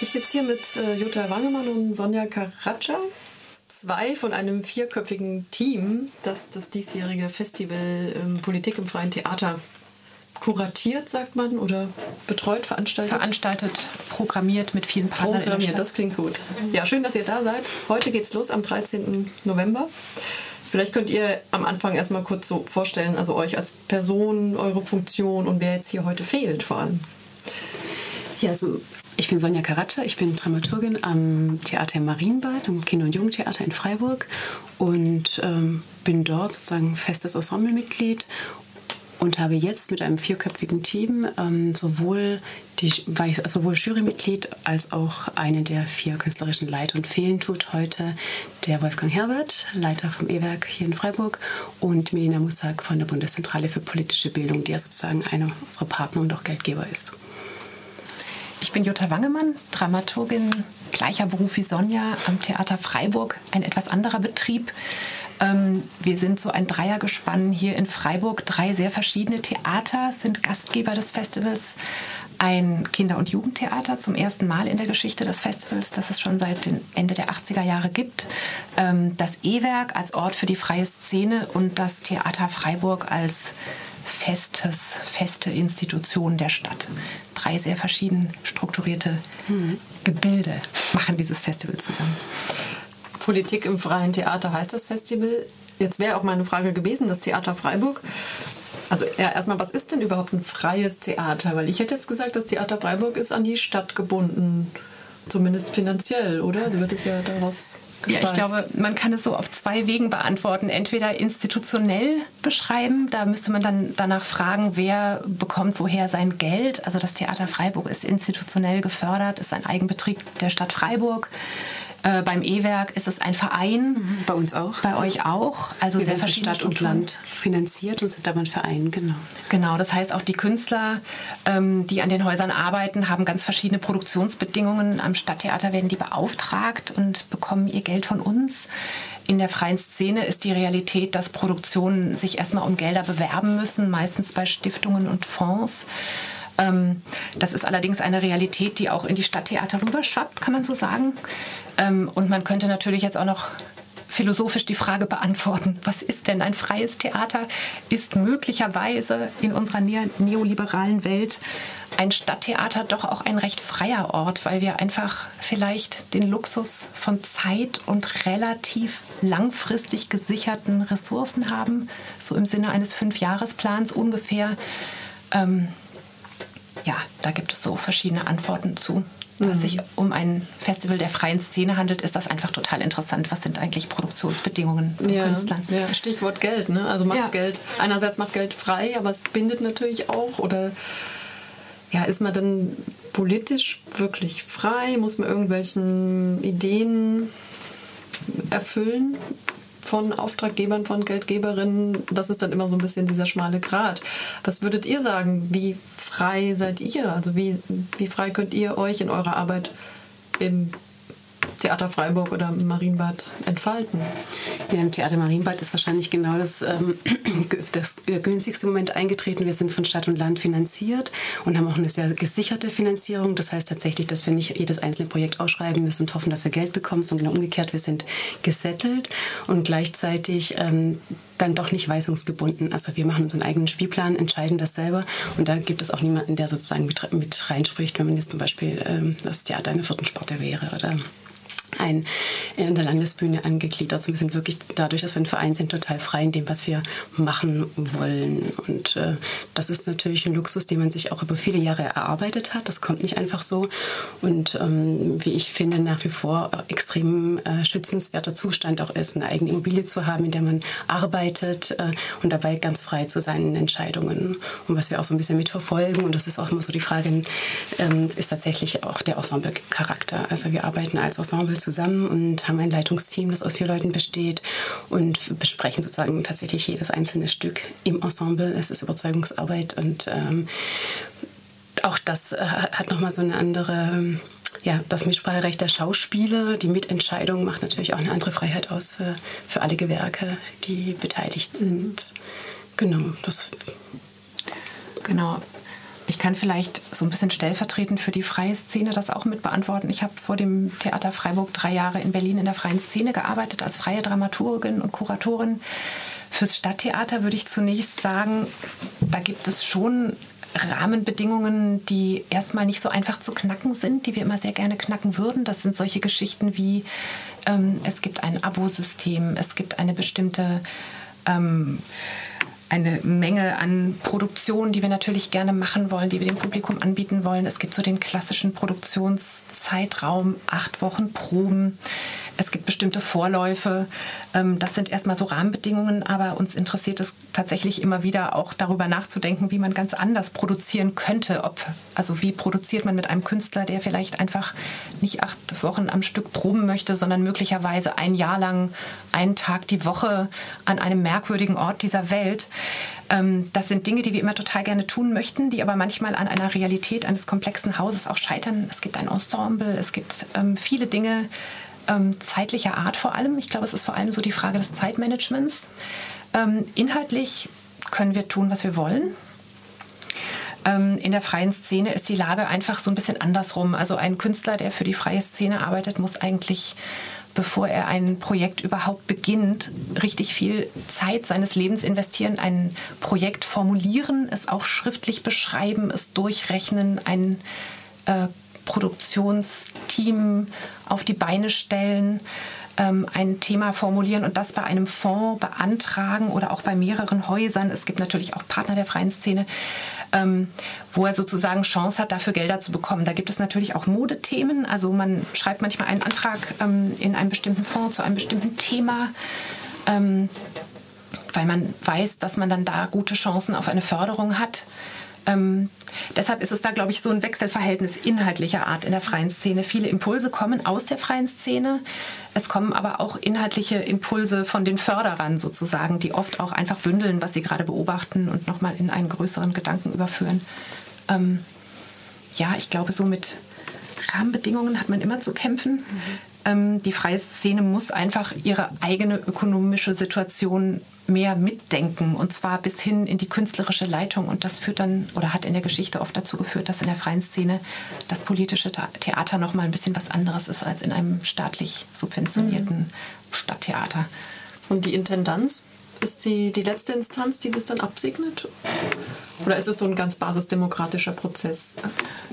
Ich sitze hier mit äh, Jutta Wangemann und Sonja Karatscha, zwei von einem vierköpfigen Team, das das diesjährige Festival ähm, Politik im freien Theater kuratiert, sagt man, oder betreut, veranstaltet? Veranstaltet, programmiert mit vielen Partnern. Programmiert, das klingt gut. Ja, schön, dass ihr da seid. Heute geht's los am 13. November. Vielleicht könnt ihr am Anfang erstmal kurz so vorstellen, also euch als Person, eure Funktion und wer jetzt hier heute fehlt vor allem. Ja, also ich bin Sonja Karatscha, ich bin Dramaturgin am Theater im Marienbad, am Kinder- und Jugendtheater in Freiburg und ähm, bin dort sozusagen festes Ensemblemitglied und habe jetzt mit einem vierköpfigen Team ähm, sowohl, die, war ich sowohl Jurymitglied als auch eine der vier künstlerischen Leiter. Und fehlen tut heute der Wolfgang Herbert, Leiter vom E-Werk hier in Freiburg, und Melina Mussak von der Bundeszentrale für politische Bildung, die ja sozusagen einer unserer Partner und auch Geldgeber ist. Ich bin Jutta Wangemann, Dramaturgin, gleicher Beruf wie Sonja am Theater Freiburg, ein etwas anderer Betrieb. Ähm, wir sind so ein Dreiergespann hier in Freiburg. Drei sehr verschiedene Theater sind Gastgeber des Festivals. Ein Kinder- und Jugendtheater zum ersten Mal in der Geschichte des Festivals, das es schon seit dem Ende der 80er Jahre gibt. Ähm, das E-Werk als Ort für die freie Szene und das Theater Freiburg als festes, feste Institution der Stadt. Drei sehr verschieden strukturierte Gebilde machen dieses Festival zusammen. Politik im freien Theater heißt das Festival. Jetzt wäre auch meine Frage gewesen, das Theater Freiburg. Also ja, erstmal, was ist denn überhaupt ein freies Theater? Weil ich hätte jetzt gesagt, das Theater Freiburg ist an die Stadt gebunden, zumindest finanziell, oder? Also wird es ja daraus ja, ich glaube, man kann es so auf zwei Wegen beantworten. Entweder institutionell beschreiben, da müsste man dann danach fragen, wer bekommt woher sein Geld. Also das Theater Freiburg ist institutionell gefördert, ist ein Eigenbetrieb der Stadt Freiburg. Äh, beim E-Werk ist es ein Verein. Mhm. Bei uns auch. Bei euch auch. Also Wir sehr verschiedene Stadt und. Land finanziert und sind aber ein Verein, genau. Genau, das heißt auch die Künstler, ähm, die an den Häusern arbeiten, haben ganz verschiedene Produktionsbedingungen. Am Stadttheater werden die beauftragt und bekommen ihr Geld von uns. In der freien Szene ist die Realität, dass Produktionen sich erstmal um Gelder bewerben müssen, meistens bei Stiftungen und Fonds. Ähm, das ist allerdings eine Realität, die auch in die Stadttheater rüberschwappt, kann man so sagen. Ähm, und man könnte natürlich jetzt auch noch philosophisch die Frage beantworten, was ist denn ein freies Theater? Ist möglicherweise in unserer neo- neoliberalen Welt ein Stadttheater doch auch ein recht freier Ort, weil wir einfach vielleicht den Luxus von Zeit und relativ langfristig gesicherten Ressourcen haben, so im Sinne eines Fünfjahresplans ungefähr. Ähm, ja, da gibt es so verschiedene Antworten zu. Da es sich um ein Festival der freien Szene handelt, ist das einfach total interessant. Was sind eigentlich Produktionsbedingungen von ja, Künstlern? ja, Stichwort Geld, ne? Also macht Ja. Geld, einerseits macht Geld frei, aber es bindet natürlich auch oder ja, ist man dann politisch wirklich frei? Muss man irgendwelchen Ideen erfüllen von Auftraggebern, von Geldgeberinnen? Das ist dann immer so ein bisschen dieser schmale Grat. Was würdet ihr sagen? Wie frei seid ihr? Also wie, wie frei könnt ihr euch in eurer Arbeit im Theater Freiburg oder Marienbad entfalten? Ja, im Theater Marienbad ist wahrscheinlich genau das, ähm, das äh, günstigste Moment eingetreten. Wir sind von Stadt und Land finanziert und haben auch eine sehr gesicherte Finanzierung. Das heißt tatsächlich, dass wir nicht jedes einzelne Projekt ausschreiben müssen und hoffen, dass wir Geld bekommen, sondern umgekehrt, wir sind gesettelt und gleichzeitig ähm, dann doch nicht weisungsgebunden. Also wir machen unseren eigenen Spielplan, entscheiden das selber und da gibt es auch niemanden, der sozusagen mit, mit reinspricht, wenn man jetzt zum Beispiel ähm, das Theater einer vierten Sparte wäre oder ein in der Landesbühne angegliedert. Also wir sind wirklich dadurch, dass wir ein Verein sind, total frei in dem, was wir machen wollen. Und äh, das ist natürlich ein Luxus, den man sich auch über viele Jahre erarbeitet hat. Das kommt nicht einfach so. Und ähm, wie ich finde, nach wie vor extrem äh, schützenswerter Zustand auch ist, eine eigene Immobilie zu haben, in der man arbeitet äh, und dabei ganz frei zu seinen Entscheidungen. Und was wir auch so ein bisschen mitverfolgen, und das ist auch immer so die Frage, ähm, ist tatsächlich auch der Ensemble-Charakter. Also wir arbeiten als Ensemble zusammen und haben ein Leitungsteam, das aus vier Leuten besteht und besprechen sozusagen tatsächlich jedes einzelne Stück im Ensemble. Es ist Überzeugungsarbeit und ähm, auch das äh, hat nochmal so eine andere, ja, das Mitspracherecht der Schauspieler, die Mitentscheidung macht natürlich auch eine andere Freiheit aus für, für alle Gewerke, die beteiligt sind. Genau, das Genau. Ich kann vielleicht so ein bisschen stellvertretend für die freie Szene das auch mit beantworten. Ich habe vor dem Theater Freiburg drei Jahre in Berlin in der freien Szene gearbeitet als freie Dramaturgin und Kuratorin. Fürs Stadttheater würde ich zunächst sagen, da gibt es schon Rahmenbedingungen, die erstmal nicht so einfach zu knacken sind, die wir immer sehr gerne knacken würden. Das sind solche Geschichten wie ähm, es gibt ein Abosystem, es gibt eine bestimmte ähm, eine Menge an Produktionen, die wir natürlich gerne machen wollen, die wir dem Publikum anbieten wollen. Es gibt so den klassischen Produktionszeitraum, acht Wochen Proben. Es gibt bestimmte Vorläufe. Ähm, das sind erstmal so Rahmenbedingungen, aber uns interessiert es tatsächlich immer wieder auch darüber nachzudenken, wie man ganz anders produzieren könnte. Ob, also wie produziert man mit einem Künstler, der vielleicht einfach nicht acht Wochen am Stück proben möchte, sondern möglicherweise ein Jahr lang einen Tag die Woche an einem merkwürdigen Ort dieser Welt. Ähm, das sind Dinge, die wir immer total gerne tun möchten, die aber manchmal an einer Realität eines komplexen Hauses auch scheitern. Es gibt ein Ensemble, es gibt ähm, viele Dinge, ähm, zeitlicher Art vor allem. Ich glaube, es ist vor allem so die Frage des Zeitmanagements. Ähm, inhaltlich können wir tun, was wir wollen. Ähm, in der freien Szene ist die Lage einfach so ein bisschen andersrum. Also ein Künstler, der für die freie Szene arbeitet, muss eigentlich bevor er ein Projekt überhaupt beginnt, richtig viel Zeit seines Lebens investieren, ein Projekt formulieren, es auch schriftlich beschreiben, es durchrechnen, ein äh, Produktionsteam auf die Beine stellen, ähm, ein Thema formulieren und das bei einem Fonds beantragen oder auch bei mehreren Häusern. Es gibt natürlich auch Partner der freien Szene, ähm, wo er sozusagen Chance hat, dafür Gelder zu bekommen. Da gibt es natürlich auch Modethemen. Also man schreibt manchmal einen Antrag ähm, in einem bestimmten Fonds zu einem bestimmten Thema weil man weiß, dass man dann da gute Chancen auf eine Förderung hat. Ähm, deshalb ist es da, glaube ich, so ein Wechselverhältnis inhaltlicher Art in der freien Szene. Viele Impulse kommen aus der freien Szene. Es kommen aber auch inhaltliche Impulse von den Förderern sozusagen, die oft auch einfach bündeln, was sie gerade beobachten und nochmal in einen größeren Gedanken überführen. Ähm, ja, ich glaube, so mit Rahmenbedingungen hat man immer zu kämpfen. Mhm. Ähm, die freie Szene muss einfach ihre eigene ökonomische Situation mehr mitdenken und zwar bis hin in die künstlerische Leitung. Und das führt dann oder hat in der Geschichte oft dazu geführt, dass in der freien Szene das politische Theater noch mal ein bisschen was anderes ist als in einem staatlich subventionierten mhm. Stadttheater. Und die Intendanz ist die, die letzte Instanz, die das dann absegnet? Oder ist es so ein ganz basisdemokratischer Prozess?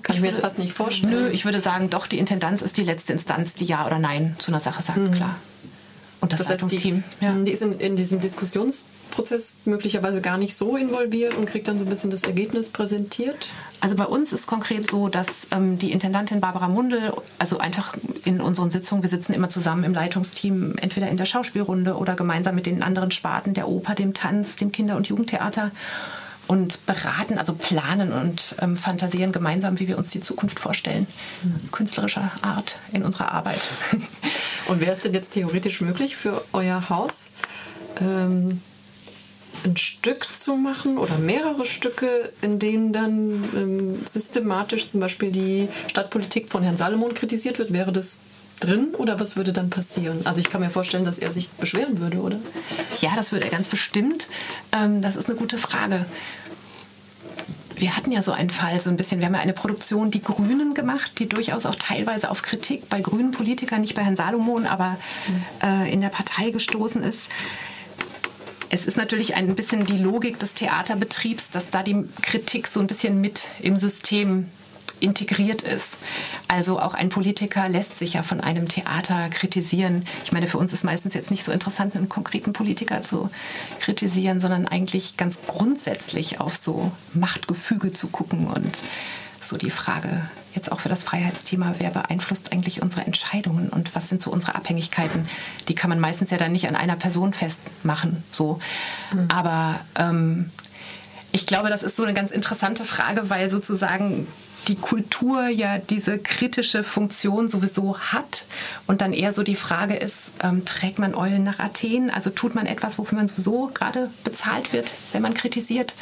Kann ich, mir jetzt fast nicht vorstellen. Nö, ich würde sagen, doch, die Intendanz ist die letzte Instanz, die Ja oder Nein zu einer Sache sagt, mhm. klar. Und das, das Leitungsteam. Die, ja. die ist in, in, diesem Diskussionsprozess möglicherweise gar nicht so involviert und kriegt dann so ein bisschen das Ergebnis präsentiert. Also bei uns ist konkret so, dass ähm, die Intendantin Barbara Mundel, also einfach in unseren Sitzungen, wir sitzen immer zusammen im Leitungsteam, entweder in der Schauspielrunde oder gemeinsam mit den anderen Sparten, der Oper, dem Tanz, dem Kinder- und Jugendtheater und beraten, also planen und ähm, fantasieren gemeinsam, wie wir uns die Zukunft vorstellen, mhm. künstlerischer Art in unserer Arbeit. Und wäre es denn jetzt theoretisch möglich für euer Haus, ähm, ein Stück zu machen oder mehrere Stücke, in denen dann ähm, systematisch zum Beispiel die Stadtpolitik von Herrn Salomon kritisiert wird? Wäre das drin oder was würde dann passieren? Also ich kann mir vorstellen, dass er sich beschweren würde, oder? Ja, das würde er ganz bestimmt. Ähm, das ist eine gute Frage wir hatten ja so einen Fall, so ein bisschen, wir haben ja eine Produktion Die Grünen gemacht, die durchaus auch teilweise auf Kritik bei grünen Politikern, nicht bei Herrn Salomon, aber äh, in der Partei gestoßen ist. Es ist natürlich ein bisschen die Logik des Theaterbetriebs, dass da die Kritik so ein bisschen mit im System integriert ist. Also auch ein Politiker lässt sich ja von einem Theater kritisieren. Ich meine, für uns ist meistens jetzt nicht so interessant, einen konkreten Politiker zu kritisieren, sondern eigentlich ganz grundsätzlich auf so Machtgefüge zu gucken und so die Frage jetzt auch für das Freiheitsthema, wer beeinflusst eigentlich unsere Entscheidungen und was sind so unsere Abhängigkeiten? Die kann man meistens ja dann nicht an einer Person festmachen, so. Mhm. Aber ähm, ich glaube, das ist so eine ganz interessante Frage, weil sozusagen die Kultur ja diese kritische Funktion sowieso hat und dann eher so die Frage ist, ähm, trägt man Eulen nach Athen? Also tut man etwas, wofür man sowieso gerade bezahlt wird, wenn man kritisiert?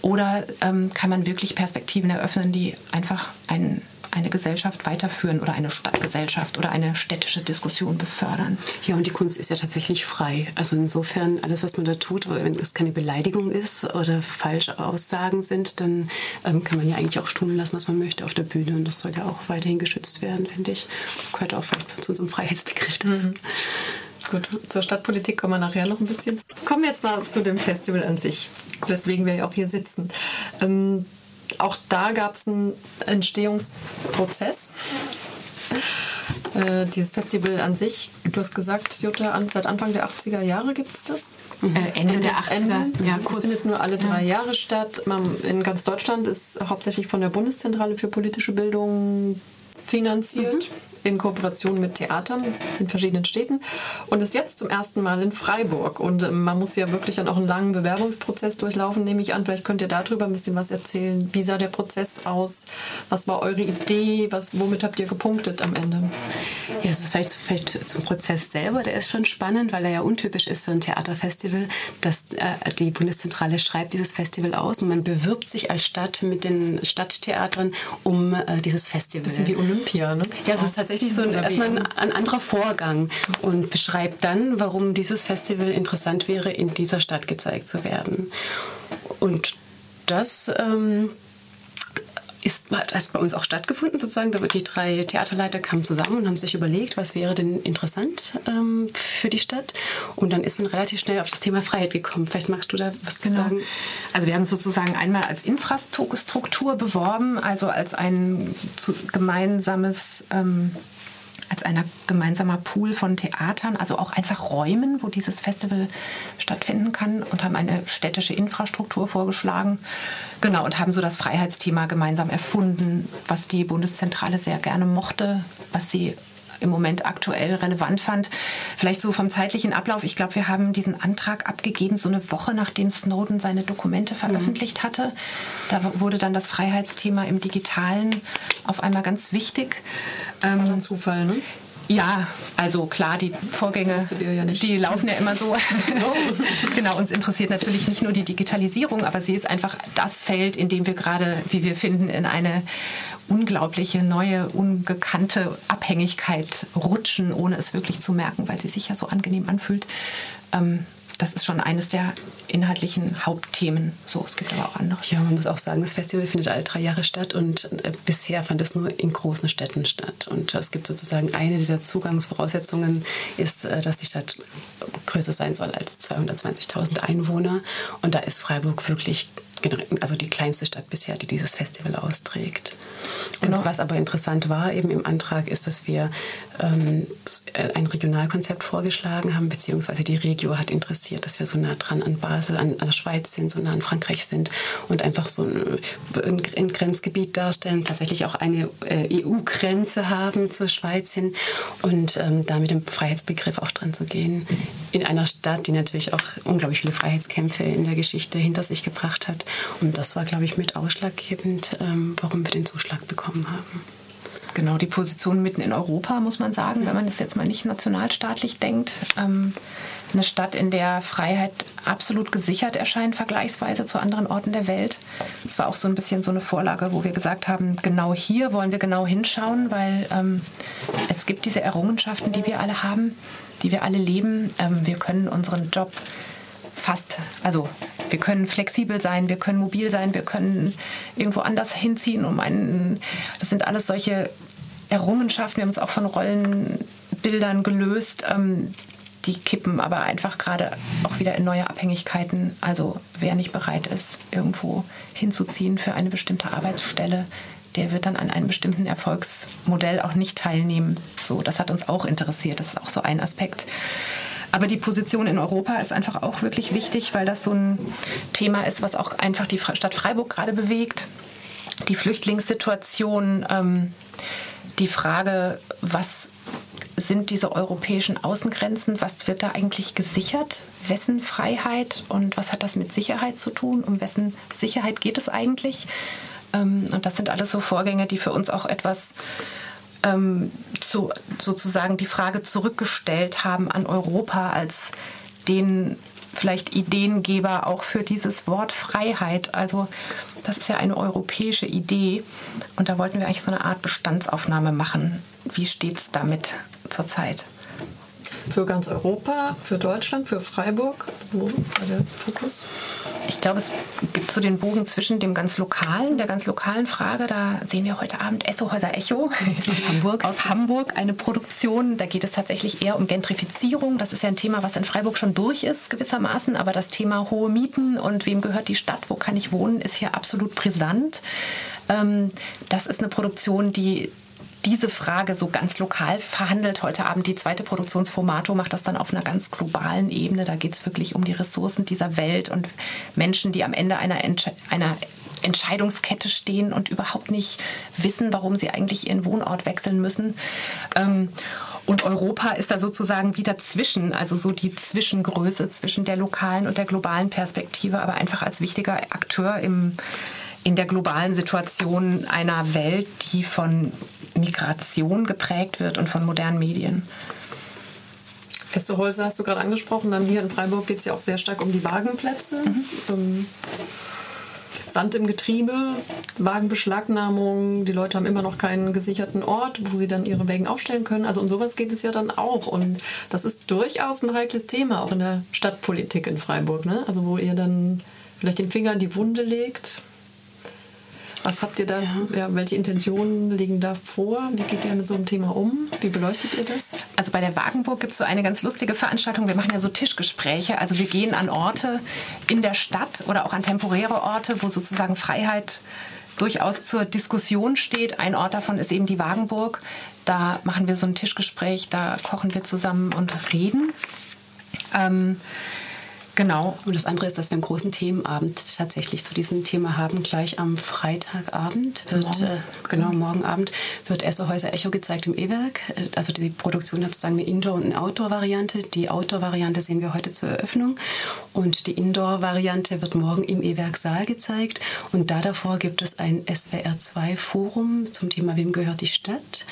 Oder ähm, kann man wirklich Perspektiven eröffnen, die einfach einen eine Gesellschaft weiterführen oder eine Stadtgesellschaft oder eine städtische Diskussion befördern. Ja, und die Kunst ist ja tatsächlich frei. Also insofern, alles, was man da tut, wenn es keine Beleidigung ist oder falsche Aussagen sind, dann ähm, kann man ja eigentlich auch tun lassen, was man möchte auf der Bühne. Und das soll ja auch weiterhin geschützt werden, finde ich. Gehört auch vielleicht zu unserem Freiheitsbegriff dazu. Mhm. Gut, zur Stadtpolitik kommen wir nachher noch ein bisschen. Kommen wir jetzt mal zu dem Festival an sich, weswegen wir ja auch hier sitzen. Ähm, auch da gab es einen Entstehungsprozess. Äh, dieses Festival an sich, du hast gesagt, Jutta, seit Anfang der 80er Jahre gibt es das? Mhm. Äh, Ende der 80er. Ende. Ja, kurz. Es findet nur alle drei ja. Jahre statt. In ganz Deutschland ist hauptsächlich von der Bundeszentrale für politische Bildung finanziert. Mhm in Kooperation mit Theatern in verschiedenen Städten und ist jetzt zum ersten Mal in Freiburg. Und ähm, man muss ja wirklich dann auch einen langen Bewerbungsprozess durchlaufen, nehme ich an. Vielleicht könnt ihr darüber ein bisschen was erzählen. Wie sah der Prozess aus? Was war eure Idee? Was, womit habt ihr gepunktet am Ende? Ja, es ist vielleicht, vielleicht zum Prozess selber. Der ist schon spannend, weil er ja untypisch ist für ein Theaterfestival, dass äh, die Bundeszentrale schreibt dieses Festival aus und man bewirbt sich als Stadt mit den Stadttheatern um äh, dieses Festival. Bisschen wie Olympia, ne? Ja, es ist tatsächlich tatsächlich so ein, erstmal ein, ein anderer Vorgang und beschreibt dann, warum dieses Festival interessant wäre, in dieser Stadt gezeigt zu werden. Und das ähm, ist, hat bei uns auch stattgefunden, sozusagen. Da wird die drei Theaterleiter kamen zusammen und haben sich überlegt, was wäre denn interessant ähm, für die Stadt. Und dann ist man relativ schnell auf das Thema Freiheit gekommen. Vielleicht magst du da was genau. sagen. Also wir haben sozusagen einmal als Infrastruktur beworben, also als ein gemeinsames ähm, als ein gemeinsamer Pool von Theatern, also auch einfach Räumen, wo dieses Festival stattfinden kann und haben eine städtische Infrastruktur vorgeschlagen. Genau, und haben so das Freiheitsthema gemeinsam erfunden, was die Bundeszentrale sehr gerne mochte, was sie im Moment aktuell relevant fand. Vielleicht so vom zeitlichen Ablauf. Ich glaube, wir haben diesen Antrag abgegeben, so eine Woche nachdem Snowden seine Dokumente veröffentlicht hatte. Da wurde dann das Freiheitsthema im Digitalen auf einmal ganz wichtig. Das war ein ähm, Zufall, ne? Ja, also klar, die Vorgänge, ja die laufen ja immer so. genau, uns interessiert natürlich nicht nur die Digitalisierung, aber sie ist einfach das Feld, in dem wir gerade, wie wir finden, in eine unglaubliche, neue, ungekannte Abhängigkeit rutschen, ohne es wirklich zu merken, weil sie sich ja so angenehm anfühlt. Ähm, das ist schon eines der inhaltlichen Hauptthemen. So, es gibt aber auch andere. Ja, man muss auch sagen, das Festival findet alle drei Jahre statt und äh, bisher fand es nur in großen Städten statt. Und es gibt sozusagen eine dieser Zugangsvoraussetzungen, ist, äh, dass die Stadt größer sein soll als 220.000 Einwohner. Und da ist Freiburg wirklich also die kleinste Stadt bisher, die dieses Festival austrägt. Genau. Und was aber interessant war eben im Antrag ist, dass wir ähm, ein Regionalkonzept vorgeschlagen haben, beziehungsweise die Regio hat interessiert, dass wir so nah dran an Basel, an, an der Schweiz sind, so nah an Frankreich sind und einfach so ein, ein Grenzgebiet darstellen, tatsächlich auch eine äh, EU-Grenze haben zur Schweiz hin und ähm, da mit dem Freiheitsbegriff auch dran zu gehen. In einer Stadt, die natürlich auch unglaublich viele Freiheitskämpfe in der Geschichte hinter sich gebracht hat. Und das war, glaube ich, mit ausschlaggebend, ähm, warum wir den Zuschlag bekommen haben. Genau, die Position mitten in Europa, muss man sagen, wenn man das jetzt mal nicht nationalstaatlich denkt. Ähm, eine Stadt, in der Freiheit absolut gesichert erscheint, vergleichsweise zu anderen Orten der Welt. Es war auch so ein bisschen so eine Vorlage, wo wir gesagt haben, genau hier wollen wir genau hinschauen, weil ähm, es gibt diese Errungenschaften, die wir alle haben, die wir alle leben. Ähm, wir können unseren Job fast, also wir können flexibel sein, wir können mobil sein, wir können irgendwo anders hinziehen. Um einen, das sind alles solche Errungenschaften. Wir haben uns auch von Rollenbildern gelöst. Ähm, die kippen aber einfach gerade auch wieder in neue Abhängigkeiten. Also wer nicht bereit ist, irgendwo hinzuziehen für eine bestimmte Arbeitsstelle, der wird dann an einem bestimmten Erfolgsmodell auch nicht teilnehmen. So, das hat uns auch interessiert. Das ist auch so ein Aspekt. Aber die Position in Europa ist einfach auch wirklich wichtig, weil das so ein Thema ist, was auch einfach die Stadt Freiburg gerade bewegt. Die Flüchtlingssituation, ähm, die Frage, was sind diese europäischen Außengrenzen? Was wird da eigentlich gesichert? Wessen Freiheit und was hat das mit Sicherheit zu tun? Um wessen Sicherheit geht es eigentlich? Ähm, und das sind alles so Vorgänge, die für uns auch etwas ähm, zu, sozusagen die Frage zurückgestellt haben an Europa als den vielleicht Ideengeber auch für dieses Wort Freiheit. Also das ist ja eine europäische Idee und da wollten wir eigentlich so eine Art Bestandsaufnahme machen. Wie steht es damit zurzeit? Für ganz Europa, für Deutschland, für Freiburg? Wo ist da der Fokus? Ich glaube, es gibt so den Bogen zwischen dem ganz lokalen, der ganz lokalen Frage. Da sehen wir heute Abend Essohäuser Echo aus Hamburg. Aus Hamburg, eine Produktion. Da geht es tatsächlich eher um Gentrifizierung. Das ist ja ein Thema, was in Freiburg schon durch ist, gewissermaßen. Aber das Thema hohe Mieten und wem gehört die Stadt, wo kann ich wohnen, ist hier absolut brisant. Ähm, das ist eine Produktion, die diese Frage so ganz lokal verhandelt. Heute Abend die zweite Produktionsformato macht das dann auf einer ganz globalen Ebene. Da geht es wirklich um die Ressourcen dieser Welt und Menschen, die am Ende einer, Entsche einer Entscheidungskette stehen und überhaupt nicht wissen, warum sie eigentlich ihren Wohnort wechseln müssen. Ähm, und Europa ist da sozusagen wieder zwischen, also so die Zwischengröße zwischen der lokalen und der globalen Perspektive, aber einfach als wichtiger Akteur im, in der globalen Situation einer Welt, die von Migration geprägt wird und von modernen Medien. Häuser hast du gerade angesprochen. Dann hier in Freiburg geht es ja auch sehr stark um die Wagenplätze. Mhm. Um Sand im Getriebe, Wagenbeschlagnahmung. Die Leute haben immer noch keinen gesicherten Ort, wo sie dann ihre Wägen aufstellen können. Also um sowas geht es ja dann auch. Und das ist durchaus ein heikles Thema, auch in der Stadtpolitik in Freiburg. Ne? Also wo ihr dann vielleicht den Finger in die Wunde legt was habt ihr da, ja. ja. welche Intentionen liegen da vor? Wie geht ihr mit so einem Thema um? Wie beleuchtet ihr das? Also bei der Wagenburg gibt es so eine ganz lustige Veranstaltung. Wir machen ja so Tischgespräche. Also wir gehen an Orte in der Stadt oder auch an temporäre Orte, wo sozusagen Freiheit durchaus zur Diskussion steht. Ein Ort davon ist eben die Wagenburg. Da machen wir so ein Tischgespräch, da kochen wir zusammen und reden. Ähm, Genau. Und das andere ist, dass wir einen großen Themenabend tatsächlich zu diesem Thema haben. Gleich am Freitagabend wird, morgen. Äh, genau, morgen Abend wird Essohäuser Echo gezeigt im E-Werk. Äh, also die Produktion hat sozusagen eine Indoor- und eine Outdoor-Variante. Die Outdoor-Variante sehen wir heute zur Eröffnung. Und die Indoor-Variante wird morgen im E-Werk Saal gezeigt. Und da davor gibt es ein SWR2-Forum zum Thema Wem gehört die Stadt?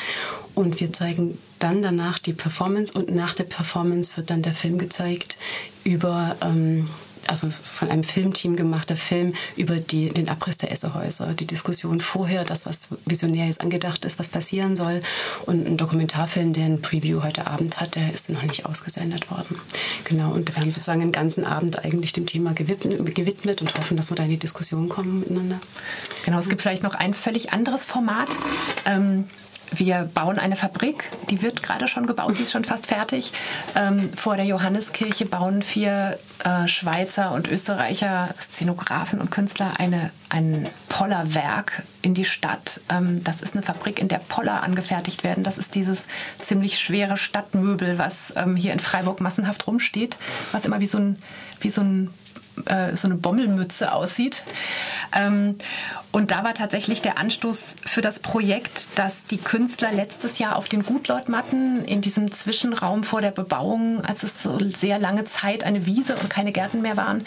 Und wir zeigen dann danach die Performance und nach der Performance wird dann der Film gezeigt über, ähm, also von einem Filmteam gemachter Film über die, den Abriss der Essehäuser, die Diskussion vorher, das, was visionär jetzt angedacht ist, was passieren soll und ein Dokumentarfilm, der ein Preview heute Abend hat, der ist noch nicht ausgesendet worden. Genau, und wir haben sozusagen einen ganzen Abend eigentlich dem Thema gewidmet, gewidmet und hoffen, dass wir da in die Diskussion kommen miteinander. Genau, es gibt vielleicht noch ein völlig anderes Format. Ähm, wir bauen eine Fabrik, die wird gerade schon gebaut, die ist schon fast fertig. Ähm, vor der Johanneskirche bauen vier äh, Schweizer und Österreicher Szenografen und Künstler eine, ein Pollerwerk in die Stadt. Ähm, das ist eine Fabrik, in der Poller angefertigt werden. Das ist dieses ziemlich schwere Stadtmöbel, was ähm, hier in Freiburg massenhaft rumsteht, was immer wie so ein, wie so ein äh, so eine Bommelmütze aussieht. Ähm, und da war tatsächlich der Anstoß für das Projekt, dass die Künstler letztes Jahr auf den Gutleutmatten in diesem Zwischenraum vor der Bebauung, als es so sehr lange Zeit eine Wiese und keine Gärten mehr waren,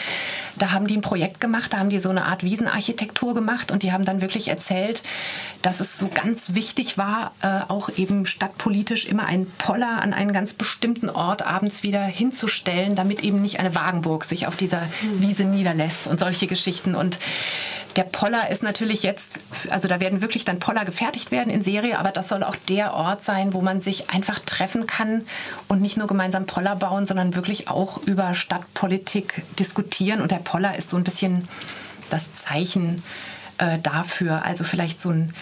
da haben die ein Projekt gemacht, da haben die so eine Art Wiesenarchitektur gemacht und die haben dann wirklich erzählt, dass es so ganz wichtig war, äh, auch eben stadtpolitisch immer einen Poller an einen ganz bestimmten Ort abends wieder hinzustellen, damit eben nicht eine Wagenburg sich auf dieser Wiese niederlässt und solche Geschichten. Und der Poller ist natürlich jetzt, also da werden wirklich dann Poller gefertigt werden in Serie, aber das soll auch der Ort sein, wo man sich einfach treffen kann und nicht nur gemeinsam Poller bauen, sondern wirklich auch über Stadtpolitik diskutieren. Und der Poller ist so ein bisschen das Zeichen äh, dafür. Also vielleicht so ein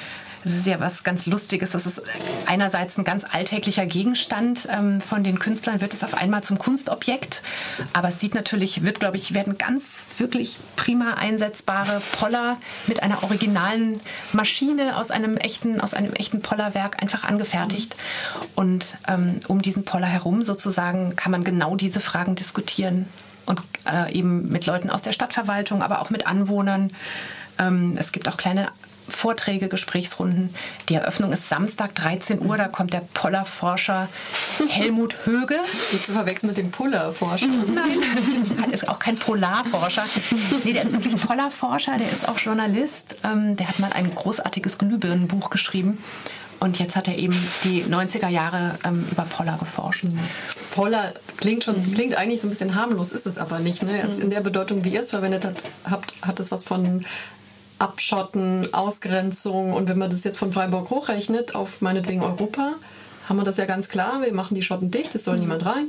das ist ja was ganz Lustiges. Das ist einerseits ein ganz alltäglicher Gegenstand. Ähm, von den Künstlern wird es auf einmal zum Kunstobjekt. Aber es sieht natürlich, wird, glaube ich, werden ganz wirklich prima einsetzbare Poller mit einer originalen Maschine aus einem echten, aus einem echten Pollerwerk einfach angefertigt. Und ähm, um diesen Poller herum sozusagen kann man genau diese Fragen diskutieren. Und äh, eben mit Leuten aus der Stadtverwaltung, aber auch mit Anwohnern. Ähm, es gibt auch kleine Vorträge, Gesprächsrunden. Die Eröffnung ist Samstag 13 Uhr. Da kommt der Pollerforscher Helmut Höge. Nicht zu verwechseln mit dem Pullerforscher. Nein, ist auch kein Polarforscher. Nee, der ist wirklich Pollerforscher. Der ist auch Journalist. Ähm, der hat mal ein großartiges Glühbirnenbuch geschrieben. Und jetzt hat er eben die 90er Jahre ähm, über Poller geforscht. Poller klingt schon, klingt eigentlich so ein bisschen harmlos, ist es aber nicht. Ne? Jetzt mhm. in der Bedeutung, wie ihr es verwendet habt, hat es was von Abschotten, Ausgrenzung. Und wenn man das jetzt von Freiburg hochrechnet auf meinetwegen Europa, haben wir das ja ganz klar. Wir machen die Schotten dicht, es soll mhm. niemand rein.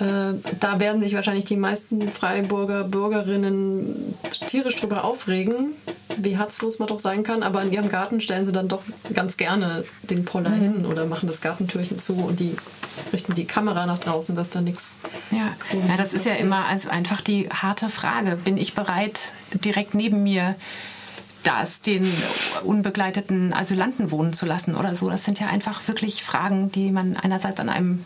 Äh, da werden sich wahrscheinlich die meisten Freiburger Bürgerinnen tierisch drüber aufregen, wie herzlos man doch sein kann. Aber in ihrem Garten stellen sie dann doch ganz gerne den Poller mhm. hin oder machen das Gartentürchen zu und die richten die Kamera nach draußen, dass da nichts. Ja. ja, das ist ja immer also einfach die harte Frage. Bin ich bereit, direkt neben mir das den unbegleiteten Asylanten wohnen zu lassen oder so? Das sind ja einfach wirklich Fragen, die man einerseits an einem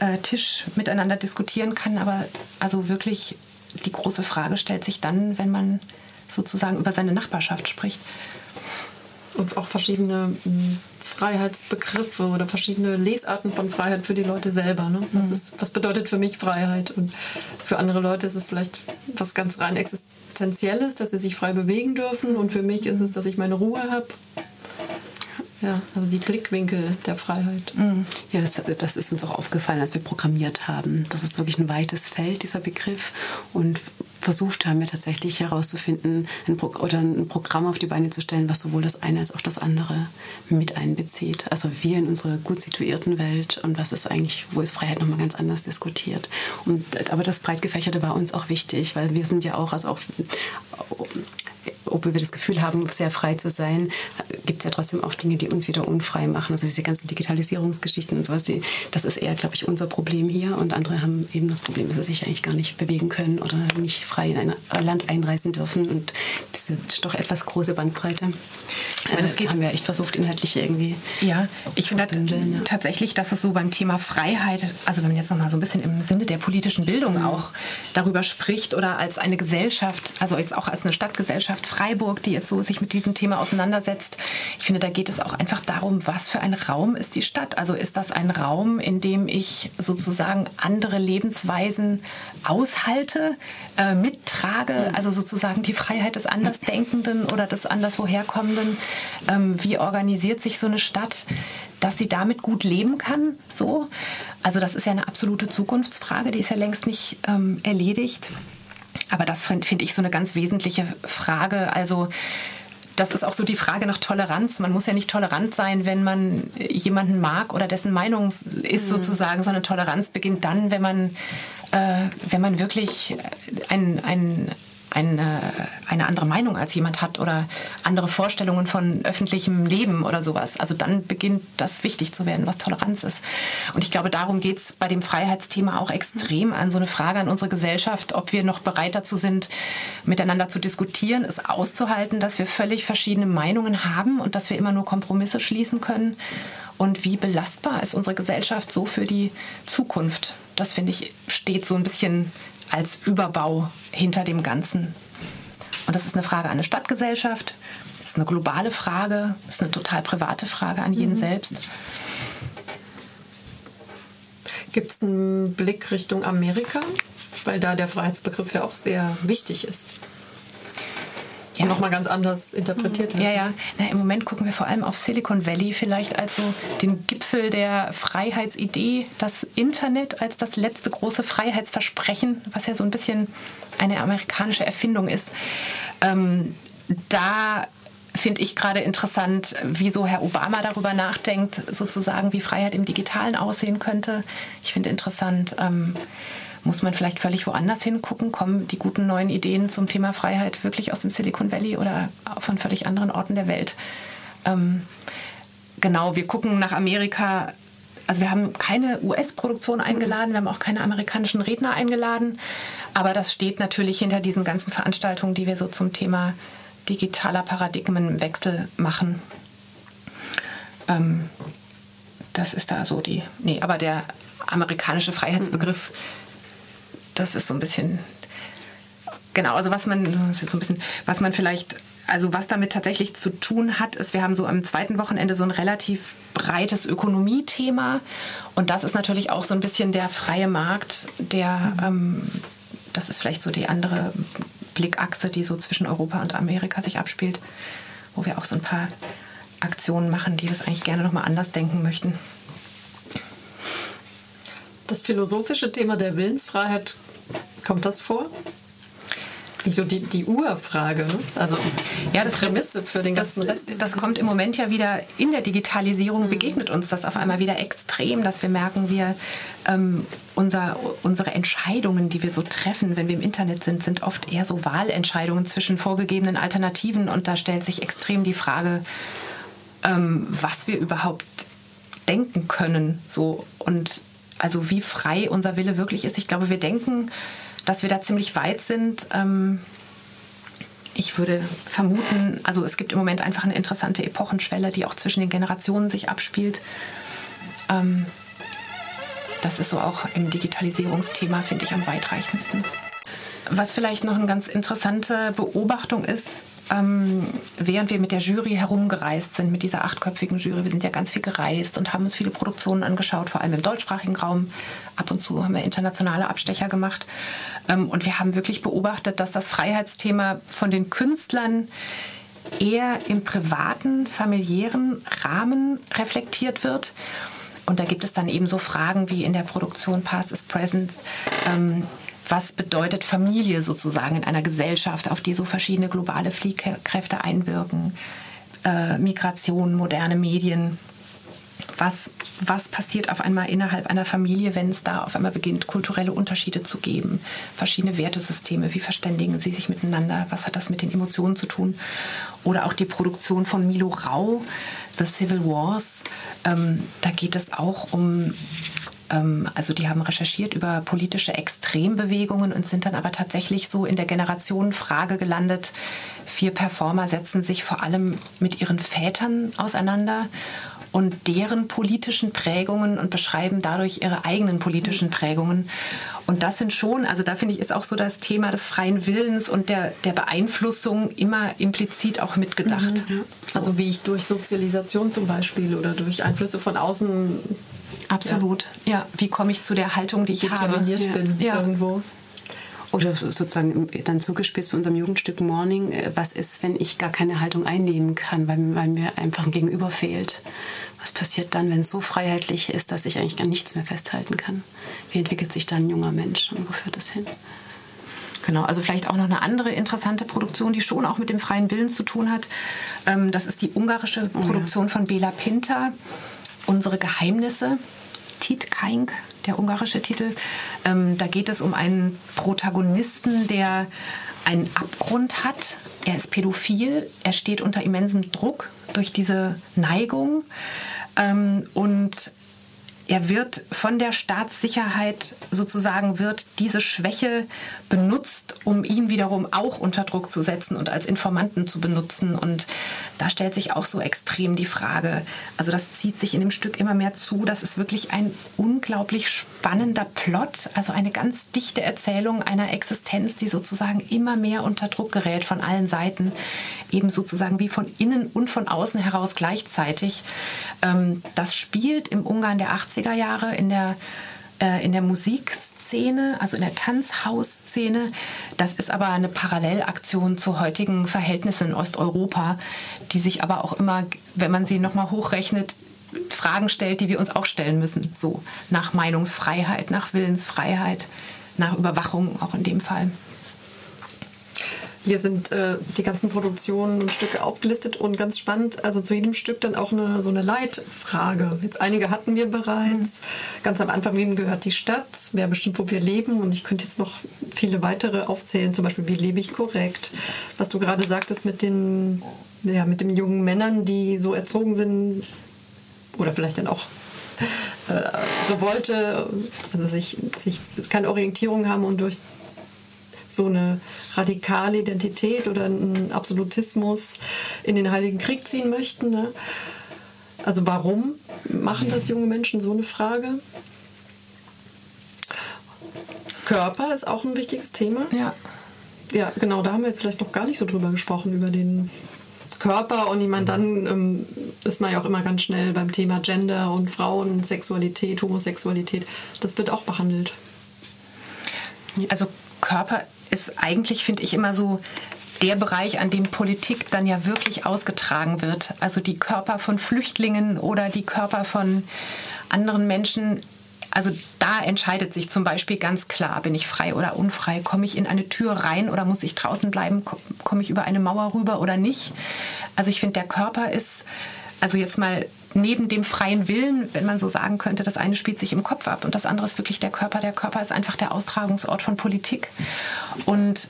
äh, Tisch miteinander diskutieren kann, aber also wirklich die große Frage stellt sich dann, wenn man sozusagen über seine Nachbarschaft spricht. Und auch verschiedene hm, Freiheitsbegriffe oder verschiedene Lesarten von Freiheit für die Leute selber. Ne? Was, mhm. ist, was bedeutet für mich Freiheit? Und für andere Leute ist es vielleicht was ganz rein Existenzielles, dass sie sich frei bewegen dürfen. Und für mich ist es, dass ich meine Ruhe habe ja, also die Blickwinkel der Freiheit. Mhm. Ja, das, das ist uns auch aufgefallen, als wir programmiert haben. Das ist wirklich ein weites Feld, dieser Begriff. Und versucht haben wir tatsächlich herauszufinden ein Pro oder ein Programm auf die Beine zu stellen, was sowohl das eine als auch das andere mit einbezieht. Also wir in unserer gut situierten Welt und was ist eigentlich, wo ist Freiheit nochmal ganz anders diskutiert. Und, aber das Breitgefächerte war uns auch wichtig, weil wir sind ja auch, also auch obwohl wir das Gefühl haben, sehr frei zu sein, gibt es ja trotzdem auch Dinge, die uns wieder unfrei machen. Also diese ganzen Digitalisierungsgeschichten und sowas, die, das ist eher, glaube ich, unser Problem hier. Und andere haben eben das Problem, dass sie sich eigentlich gar nicht bewegen können oder nicht frei in ein Land einreisen dürfen. Und diese doch etwas große Bandbreite. Äh, das geht, haben wir echt versucht, inhaltlich irgendwie. Ja, ich finde ja. tatsächlich, dass es so beim Thema Freiheit, also wenn man jetzt nochmal so ein bisschen im Sinne der politischen Bildung mhm. auch darüber spricht oder als eine Gesellschaft, also jetzt auch als eine Stadtgesellschaft Freiburg, die jetzt so sich mit diesem Thema auseinandersetzt. Ich finde, da geht es auch einfach darum, was für ein Raum ist die Stadt? Also ist das ein Raum, in dem ich sozusagen andere Lebensweisen aushalte, äh, mittrage, also sozusagen die Freiheit des Andersdenkenden oder des Anderswoherkommenden? Ähm, wie organisiert sich so eine Stadt? dass sie damit gut leben kann. So, also das ist ja eine absolute Zukunftsfrage, die ist ja längst nicht ähm, erledigt. Aber das finde find ich so eine ganz wesentliche Frage. Also das ist auch so die Frage nach Toleranz. Man muss ja nicht tolerant sein, wenn man jemanden mag oder dessen Meinung ist mhm. sozusagen, sondern Toleranz beginnt dann, wenn man, äh, wenn man wirklich ein, ein, eine, eine andere Meinung als jemand hat oder andere Vorstellungen von öffentlichem Leben oder sowas. Also dann beginnt das wichtig zu werden, was Toleranz ist. Und ich glaube, darum geht es bei dem Freiheitsthema auch extrem an so eine Frage an unsere Gesellschaft, ob wir noch bereit dazu sind, miteinander zu diskutieren, es auszuhalten, dass wir völlig verschiedene Meinungen haben und dass wir immer nur Kompromisse schließen können. Und wie belastbar ist unsere Gesellschaft so für die Zukunft? Das finde ich steht so ein bisschen als Überbau hinter dem Ganzen. Und das ist eine Frage an eine Stadtgesellschaft, das ist eine globale Frage, das ist eine total private Frage an jeden mhm. selbst. Gibt es einen Blick Richtung Amerika? Weil da der Freiheitsbegriff ja auch sehr wichtig ist ja. nochmal ganz anders interpretiert wird. Ja, ja. Na, Im Moment gucken wir vor allem auf Silicon Valley vielleicht als so den Gipfel der Freiheitsidee, das Internet als das letzte große Freiheitsversprechen, was ja so ein bisschen eine amerikanische Erfindung ist. Ähm, da finde ich gerade interessant, wieso Herr Obama darüber nachdenkt, sozusagen, wie Freiheit im Digitalen aussehen könnte. Ich finde interessant, ähm, muss man vielleicht völlig woanders hingucken? Kommen die guten neuen Ideen zum Thema Freiheit wirklich aus dem Silicon Valley oder von völlig anderen Orten der Welt? Ähm, genau, wir gucken nach Amerika. Also wir haben keine US-Produktion eingeladen, wir haben auch keine amerikanischen Redner eingeladen. Aber das steht natürlich hinter diesen ganzen Veranstaltungen, die wir so zum Thema digitaler Paradigmenwechsel machen. Ähm, das ist da so die. Nee, aber der amerikanische Freiheitsbegriff das ist so ein bisschen genau, also was man so ein bisschen, was man vielleicht also was damit tatsächlich zu tun hat, ist, wir haben so am zweiten Wochenende so ein relativ breites Ökonomiethema und das ist natürlich auch so ein bisschen der freie Markt, der, ähm, das ist vielleicht so die andere Blickachse, die so zwischen Europa und Amerika sich abspielt, wo wir auch so ein paar Aktionen machen, die das eigentlich gerne nochmal anders denken möchten. Das philosophische Thema der Willensfreiheit, kommt das vor? So die, die Urfrage, ne? also ja, das Prämisse für den ganzen das, Rest. Das kommt im Moment ja wieder in der Digitalisierung, mhm. begegnet uns das auf einmal wieder extrem, dass wir merken, wir ähm, unser, unsere Entscheidungen, die wir so treffen, wenn wir im Internet sind, sind oft eher so Wahlentscheidungen zwischen vorgegebenen Alternativen und da stellt sich extrem die Frage, ähm, was wir überhaupt denken können, so und also wie frei unser Wille wirklich ist. Ich glaube, wir denken dass wir da ziemlich weit sind. Ähm, ich würde vermuten, also es gibt im Moment einfach eine interessante Epochenschwelle, die auch zwischen den Generationen sich abspielt. Ähm, das ist so auch im Digitalisierungsthema, finde ich, am weitreichendsten. Was vielleicht noch eine ganz interessante Beobachtung ist, ähm, während wir mit der Jury herumgereist sind, mit dieser achtköpfigen Jury, wir sind ja ganz viel gereist und haben uns viele Produktionen angeschaut, vor allem im deutschsprachigen Raum. Ab und zu haben wir internationale Abstecher gemacht. Ähm, und wir haben wirklich beobachtet, dass das Freiheitsthema von den Künstlern eher im privaten, familiären Rahmen reflektiert wird. Und da gibt es dann eben so Fragen wie in der Produktion Past is Present. Ähm, was bedeutet Familie sozusagen in einer Gesellschaft, auf die so verschiedene globale Fliehkräfte einwirken, äh, Migration, moderne Medien. Was, was passiert auf einmal innerhalb einer Familie, wenn es da auf einmal beginnt, kulturelle Unterschiede zu geben, verschiedene Wertesysteme, wie verständigen sie sich miteinander, was hat das mit den Emotionen zu tun? Oder auch die Produktion von Milo Rau, The Civil Wars, ähm, da geht es auch um also die haben recherchiert über politische Extrembewegungen und sind dann aber tatsächlich so in der Generationenfrage gelandet. Vier Performer setzen sich vor allem mit ihren Vätern auseinander und deren politischen Prägungen und beschreiben dadurch ihre eigenen politischen Prägungen. Und das sind schon, also da finde ich, ist auch so das Thema des freien Willens und der, der Beeinflussung immer implizit auch mitgedacht. Mhm, ja. Also wie ich durch Sozialisation zum Beispiel oder durch Einflüsse von außen Absolut. Ja. ja. Wie komme ich zu der Haltung, die ich Determiniert habe? bin ja. irgendwo. Oder sozusagen dann zugespitzt bei unserem Jugendstück Morning, äh, was ist, wenn ich gar keine Haltung einnehmen kann, weil, weil mir einfach ein Gegenüber fehlt? Was passiert dann, wenn es so freiheitlich ist, dass ich eigentlich gar nichts mehr festhalten kann? Wie entwickelt sich dann ein junger Mensch und wo führt das hin? Genau, also vielleicht auch noch eine andere interessante Produktion, die schon auch mit dem freien Willen zu tun hat. Ähm, das ist die ungarische Produktion oh ja. von Bela Pinter, Unsere Geheimnisse. Tit Kaink, der ungarische Titel. Ähm, da geht es um einen Protagonisten, der einen Abgrund hat. Er ist pädophil, er steht unter immensem Druck durch diese Neigung ähm, und er wird von der Staatssicherheit sozusagen wird diese Schwäche benutzt, um ihn wiederum auch unter Druck zu setzen und als Informanten zu benutzen. Und da stellt sich auch so extrem die Frage, also das zieht sich in dem Stück immer mehr zu, das ist wirklich ein unglaublich spannender Plot, also eine ganz dichte Erzählung einer Existenz, die sozusagen immer mehr unter Druck gerät von allen Seiten, eben sozusagen wie von innen und von außen heraus gleichzeitig. Ähm, das spielt im Ungarn der 80er Jahre in der, äh, in der Musikszene, also in der Tanzhausszene. Das ist aber eine Parallelaktion zu heutigen Verhältnissen in Osteuropa, die sich aber auch immer, wenn man sie nochmal hochrechnet, Fragen stellt, die wir uns auch stellen müssen. So nach Meinungsfreiheit, nach Willensfreiheit, nach Überwachung auch in dem Fall. Hier sind äh, die ganzen Produktionen und Stücke aufgelistet und ganz spannend, also zu jedem Stück dann auch eine, so eine Leitfrage. Jetzt einige hatten wir bereits. Mhm. Ganz am Anfang, wem gehört die Stadt? Wer bestimmt, wo wir leben? Und ich könnte jetzt noch viele weitere aufzählen, zum Beispiel, wie lebe ich korrekt? Was du gerade sagtest mit den, ja, mit den jungen Männern, die so erzogen sind, oder vielleicht dann auch äh, Revolte, also sich, sich keine Orientierung haben und durch so eine radikale Identität oder einen Absolutismus in den Heiligen Krieg ziehen möchten. Ne? Also warum machen das junge Menschen so eine Frage? Körper ist auch ein wichtiges Thema. Ja. Ja, genau, da haben wir jetzt vielleicht noch gar nicht so drüber gesprochen, über den Körper und ich meine, dann ähm, ist man ja auch immer ganz schnell beim Thema Gender und Frauen, Sexualität, Homosexualität. Das wird auch behandelt. Also Körper ist eigentlich, finde ich, immer so der Bereich, an dem Politik dann ja wirklich ausgetragen wird. Also die Körper von Flüchtlingen oder die Körper von anderen Menschen also da entscheidet sich zum Beispiel ganz klar, bin ich frei oder unfrei, komme ich in eine Tür rein oder muss ich draußen bleiben, komme ich über eine Mauer rüber oder nicht. Also ich finde, der Körper ist, also jetzt mal neben dem freien Willen, wenn man so sagen könnte, das eine spielt sich im Kopf ab und das andere ist wirklich der Körper. Der Körper ist einfach der Austragungsort von Politik. Und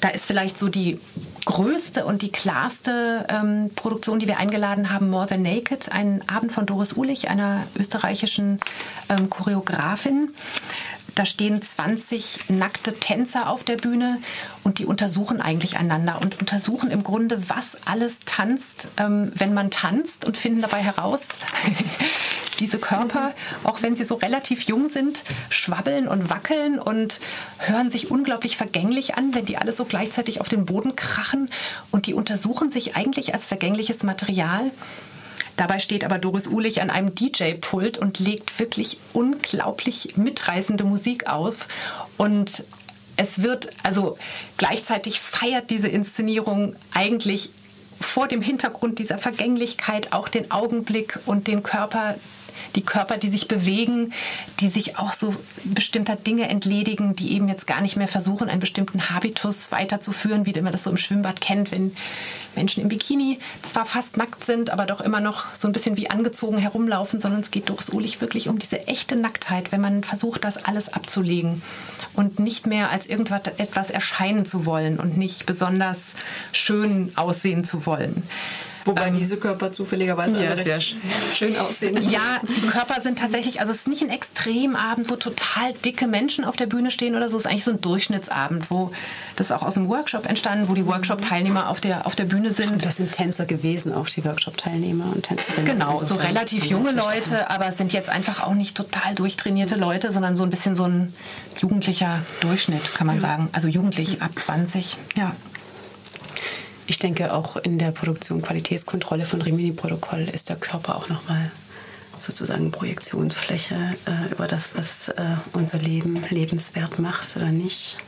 da ist vielleicht so die größte und die klarste ähm, Produktion, die wir eingeladen haben, More Than Naked, ein Abend von Doris Ulich, einer österreichischen ähm, Choreografin. Da stehen 20 nackte Tänzer auf der Bühne und die untersuchen eigentlich einander und untersuchen im Grunde, was alles tanzt, ähm, wenn man tanzt und finden dabei heraus, diese Körper, auch wenn sie so relativ jung sind, schwabbeln und wackeln und hören sich unglaublich vergänglich an, wenn die alle so gleichzeitig auf den Boden krachen und die untersuchen sich eigentlich als vergängliches Material Dabei steht aber Doris Uhlich an einem DJ-Pult und legt wirklich unglaublich mitreißende Musik auf. Und es wird, also gleichzeitig feiert diese Inszenierung eigentlich vor dem Hintergrund dieser Vergänglichkeit auch den Augenblick und den Körper die Körper, die sich bewegen, die sich auch so bestimmter Dinge entledigen, die eben jetzt gar nicht mehr versuchen, einen bestimmten Habitus weiterzuführen, wie man das so im Schwimmbad kennt, wenn Menschen im Bikini zwar fast nackt sind, aber doch immer noch so ein bisschen wie angezogen herumlaufen, sondern es geht durchs wirklich um diese echte Nacktheit, wenn man versucht, das alles abzulegen und nicht mehr als irgendwas etwas erscheinen zu wollen und nicht besonders schön aussehen zu wollen. Wobei ähm, diese Körper zufälligerweise ja, sehr schön aussehen. Ja, die Körper sind tatsächlich, also es ist nicht ein Extremabend, wo total dicke Menschen auf der Bühne stehen oder so. Es ist eigentlich so ein Durchschnittsabend, wo das ist auch aus dem Workshop entstanden, wo die Workshop-Teilnehmer auf der, auf der Bühne sind. Und das sind Tänzer gewesen, auch die Workshop-Teilnehmer und Tänzerinnen. Genau, so relativ junge Leute, aber es sind jetzt einfach auch nicht total durchtrainierte Leute, sondern so ein bisschen so ein jugendlicher Durchschnitt, kann man ja. sagen. Also jugendlich ab 20, ja. Ich denke, auch in der Produktion Qualitätskontrolle von Rimini-Protokoll ist der Körper auch nochmal sozusagen Projektionsfläche äh, über das, was äh, unser Leben lebenswert macht oder nicht.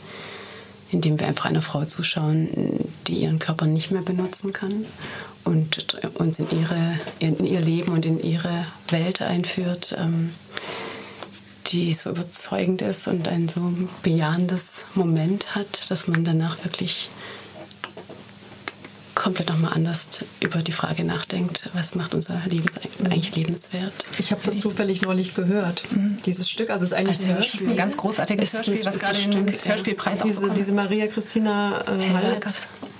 Indem wir einfach einer Frau zuschauen, die ihren Körper nicht mehr benutzen kann und uns in, ihre, in ihr Leben und in ihre Welt einführt, ähm, die so überzeugend ist und ein so bejahendes Moment hat, dass man danach wirklich komplett nochmal anders über die Frage nachdenkt, was macht unser Leben eigentlich lebenswert. Ich habe das zufällig neulich gehört, mhm. dieses Stück. Also es ist eigentlich ein Hörspiel. ein ganz großartiges Hörspiel, was gerade den Hörspielpreis ja. diese, diese Maria Christina äh,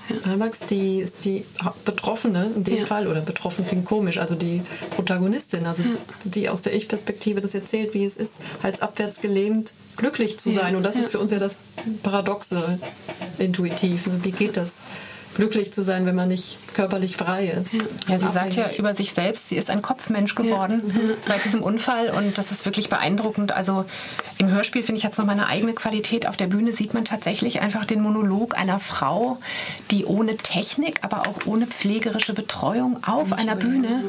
ja. die ist die Betroffene in dem ja. Fall, oder betroffen klingt komisch, also die Protagonistin, also ja. die aus der Ich-Perspektive das erzählt, wie es ist, halsabwärts gelähmt, glücklich zu sein. Und das ist für uns ja das Paradoxe intuitiv. Ne? Wie geht das? Glücklich zu sein, wenn man nicht körperlich frei ist. Ja, ja sie sagt ja über sich selbst, sie ist ein Kopfmensch geworden ja. Mhm. seit diesem Unfall und das ist wirklich beeindruckend. Also im Hörspiel finde ich jetzt noch meine eigene Qualität. Auf der Bühne sieht man tatsächlich einfach den Monolog einer Frau, die ohne Technik, aber auch ohne pflegerische Betreuung auf einer Bühne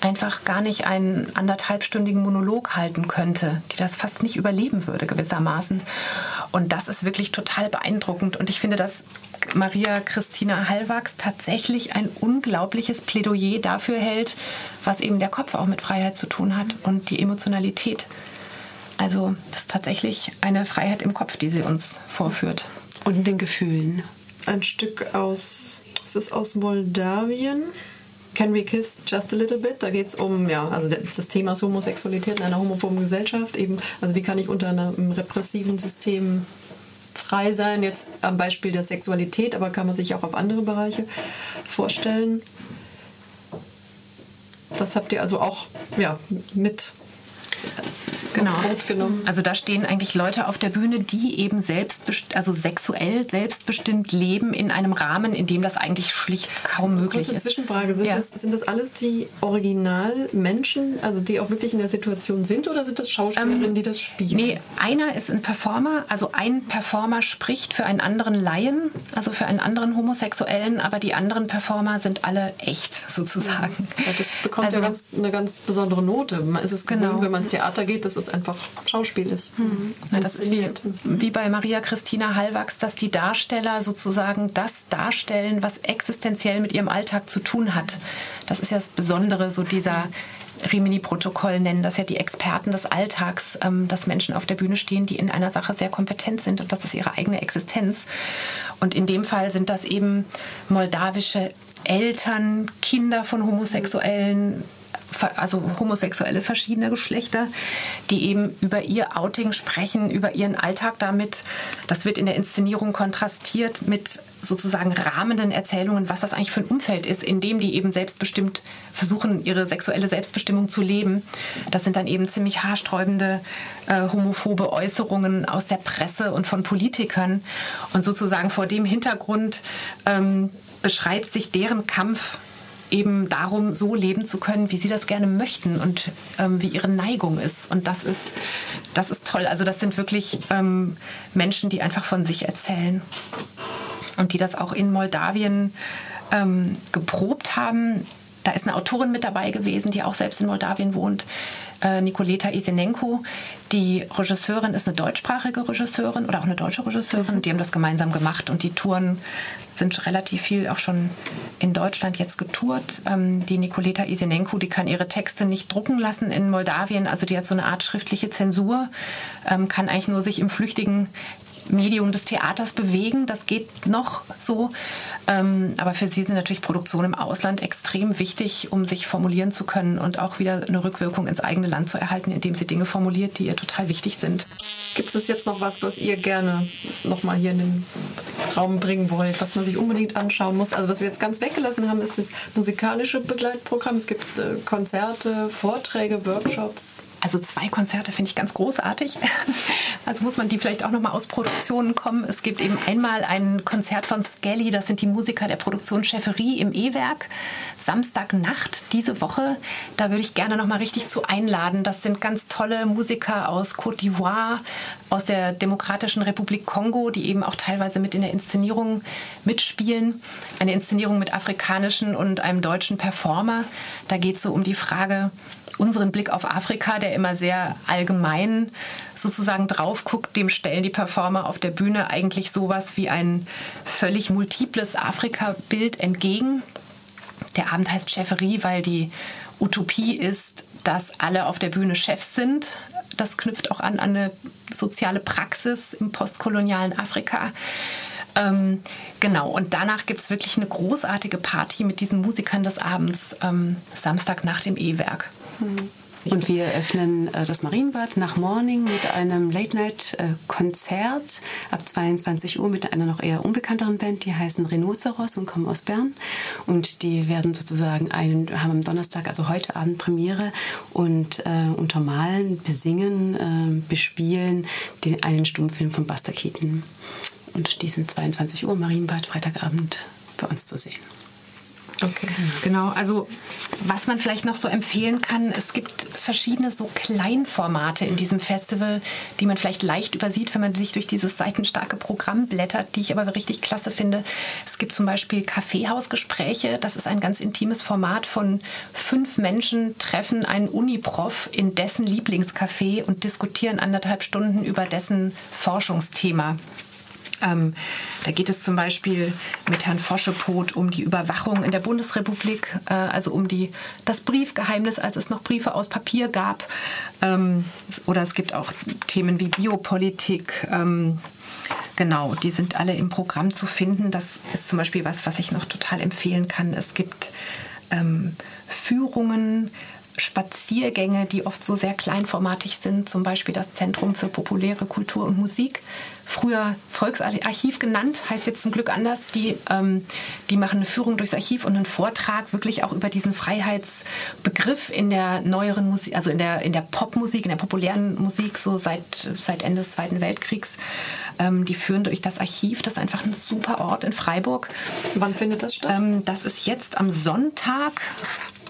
einfach gar nicht einen anderthalbstündigen Monolog halten könnte, die das fast nicht überleben würde gewissermaßen. Und das ist wirklich total beeindruckend. Und ich finde, dass Maria Christina Hallwachs tatsächlich ein unglaubliches Plädoyer dafür hält, was eben der Kopf auch mit Freiheit zu tun hat und die Emotionalität. Also das ist tatsächlich eine Freiheit im Kopf, die sie uns vorführt. Und den Gefühlen. Ein Stück aus, es ist aus Moldawien. Can We Kiss Just a Little Bit? Da geht es um, ja, also das Thema Homosexualität in einer homophoben Gesellschaft. Eben, also wie kann ich unter einem repressiven System frei sein, jetzt am Beispiel der Sexualität, aber kann man sich auch auf andere Bereiche vorstellen. Das habt ihr also auch ja, mit genau. Also da stehen eigentlich Leute auf der Bühne, die eben selbst, also sexuell selbstbestimmt leben in einem Rahmen, in dem das eigentlich schlicht kaum möglich Kurze ist. Zwischenfrage, sind, ja. das, sind das alles die Originalmenschen, also die auch wirklich in der Situation sind oder sind das Schauspielerinnen, ähm, die das spielen? Nee, einer ist ein Performer, also ein Performer spricht für einen anderen Laien, also für einen anderen Homosexuellen, aber die anderen Performer sind alle echt sozusagen. Ja, das bekommt also, ja ganz, eine ganz besondere Note. Es ist genau. wenn man ins Theater geht, dass es einfach Schauspiel ist. Mhm. Ja, das ist wie, wie bei Maria Christina Hallwachs, dass die Darsteller sozusagen das darstellen, was existenziell mit ihrem Alltag zu tun hat. Das ist ja das Besondere so dieser Rimini-Protokoll nennen das ja die Experten des Alltags, ähm, dass Menschen auf der Bühne stehen, die in einer Sache sehr kompetent sind und das ist ihre eigene Existenz. Und in dem Fall sind das eben moldawische Eltern, Kinder von Homosexuellen, also Homosexuelle verschiedener Geschlechter, die eben über ihr Outing sprechen, über ihren Alltag damit. Das wird in der Inszenierung kontrastiert mit sozusagen rahmenden Erzählungen, was das eigentlich für ein Umfeld ist, in dem die eben selbstbestimmt versuchen, ihre sexuelle Selbstbestimmung zu leben. Das sind dann eben ziemlich haarsträubende äh, homophobe Äußerungen aus der Presse und von Politikern. Und sozusagen vor dem Hintergrund ähm, beschreibt sich deren Kampf eben darum, so leben zu können, wie sie das gerne möchten und ähm, wie ihre Neigung ist. Und das ist, das ist toll. Also das sind wirklich ähm, Menschen, die einfach von sich erzählen und die das auch in Moldawien ähm, geprobt haben. Da ist eine Autorin mit dabei gewesen, die auch selbst in Moldawien wohnt, äh, Nikoleta Isenenko. Die Regisseurin ist eine deutschsprachige Regisseurin oder auch eine deutsche Regisseurin. Die haben das gemeinsam gemacht und die Touren sind relativ viel auch schon in Deutschland jetzt getourt. Ähm, die Nikoleta Isenenko, die kann ihre Texte nicht drucken lassen in Moldawien. Also die hat so eine Art schriftliche Zensur, ähm, kann eigentlich nur sich im flüchtigen Medium des Theaters bewegen. Das geht noch so. Ähm, aber für sie sind natürlich Produktionen im Ausland extrem wichtig, um sich formulieren zu können und auch wieder eine Rückwirkung ins eigene Land zu erhalten, indem sie Dinge formuliert, die ihr total wichtig sind. Gibt es jetzt noch was, was ihr gerne nochmal hier in den Raum bringen wollt, was man sich unbedingt anschauen muss? Also was wir jetzt ganz weggelassen haben, ist das musikalische Begleitprogramm. Es gibt äh, Konzerte, Vorträge, Workshops. Also zwei Konzerte finde ich ganz großartig. Also muss man die vielleicht auch nochmal aus Produktionen kommen. Es gibt eben einmal ein Konzert von Skelly, das sind die Musiker der Produktion Cheferie im E-Werk. Samstagnacht diese Woche. Da würde ich gerne nochmal richtig zu einladen. Das sind ganz tolle Musiker aus Côte d'Ivoire, aus der Demokratischen Republik Kongo, die eben auch teilweise mit in der Inszenierung mitspielen. Eine Inszenierung mit afrikanischen und einem deutschen Performer. Da geht es so um die Frage, unseren Blick auf Afrika, der immer sehr allgemein sozusagen drauf guckt, dem stellen die Performer auf der Bühne eigentlich sowas wie ein völlig multiples Afrika-Bild entgegen. Der Abend heißt Cheferie, weil die Utopie ist, dass alle auf der Bühne Chefs sind. Das knüpft auch an an eine soziale Praxis im postkolonialen Afrika. Ähm, genau, und danach gibt es wirklich eine großartige Party mit diesen Musikern des Abends, ähm, Samstag nach dem E-Werk. Und wir öffnen äh, das Marienbad nach Morning mit einem Late-Night-Konzert ab 22 Uhr mit einer noch eher unbekannteren Band. Die heißen Rhinoceros und kommen aus Bern. Und die werden sozusagen einen, haben am Donnerstag, also heute Abend Premiere und äh, untermalen, besingen, äh, bespielen den, einen Stummfilm von Buster Keaton. Und die sind 22 Uhr Marienbad, Freitagabend für uns zu sehen. Okay. Genau, also was man vielleicht noch so empfehlen kann, es gibt verschiedene so Kleinformate in diesem Festival, die man vielleicht leicht übersieht, wenn man sich durch dieses seitenstarke Programm blättert, die ich aber richtig klasse finde. Es gibt zum Beispiel Kaffeehausgespräche, das ist ein ganz intimes Format von fünf Menschen, treffen einen Uniprof in dessen Lieblingscafé und diskutieren anderthalb Stunden über dessen Forschungsthema. Ähm, da geht es zum Beispiel mit Herrn Foschepot um die Überwachung in der Bundesrepublik, äh, also um die, das Briefgeheimnis, als es noch Briefe aus Papier gab. Ähm, oder es gibt auch Themen wie Biopolitik. Ähm, genau, die sind alle im Programm zu finden. Das ist zum Beispiel was, was ich noch total empfehlen kann. Es gibt ähm, Führungen Spaziergänge, die oft so sehr kleinformatig sind, zum Beispiel das Zentrum für populäre Kultur und Musik, früher Volksarchiv genannt, heißt jetzt zum Glück anders. Die, ähm, die machen eine Führung durchs Archiv und einen Vortrag wirklich auch über diesen Freiheitsbegriff in der neueren Musik, also in der, in der Popmusik, in der populären Musik, so seit, seit Ende des Zweiten Weltkriegs. Ähm, die führen durch das Archiv. Das ist einfach ein super Ort in Freiburg. Wann findet das statt? Ähm, das ist jetzt am Sonntag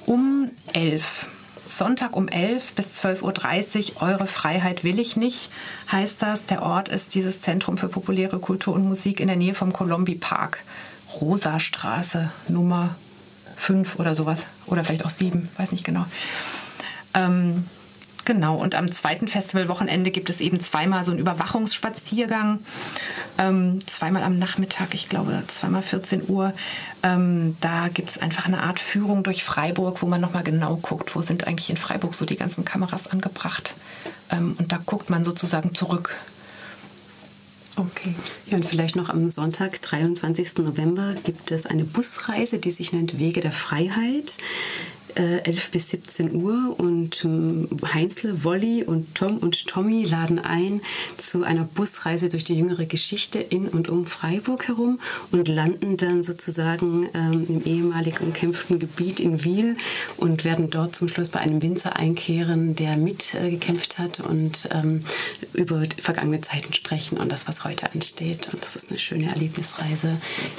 um 11 Sonntag um 11 bis 12.30 Uhr, Eure Freiheit will ich nicht, heißt das. Der Ort ist dieses Zentrum für populäre Kultur und Musik in der Nähe vom Colombi Park. Rosastraße, Nummer 5 oder sowas. Oder vielleicht auch 7, weiß nicht genau. Ähm, genau, und am zweiten Festivalwochenende gibt es eben zweimal so einen Überwachungsspaziergang. ähm, zweimal am Nachmittag, ich glaube zweimal 14 Uhr. Ähm, da gibt es einfach eine Art Führung durch Freiburg, wo man nochmal genau guckt, wo sind eigentlich in Freiburg so die ganzen Kameras angebracht. Ähm, und da guckt man sozusagen zurück. Okay. Ja, und vielleicht noch am Sonntag, 23. November, gibt es eine Busreise, die sich nennt Wege der Freiheit. 11 äh, bis 17 Uhr und ähm, Heinzle, Wolli und Tom und Tommy laden ein zu einer Busreise durch die jüngere Geschichte in und um Freiburg herum und landen dann sozusagen ähm, im ehemalig umkämpften Gebiet in Wiel und werden dort zum Schluss bei einem Winzer einkehren, der mitgekämpft äh, hat und ähm, über vergangene Zeiten sprechen und das, was heute ansteht. Und das ist eine schöne Erlebnisreise,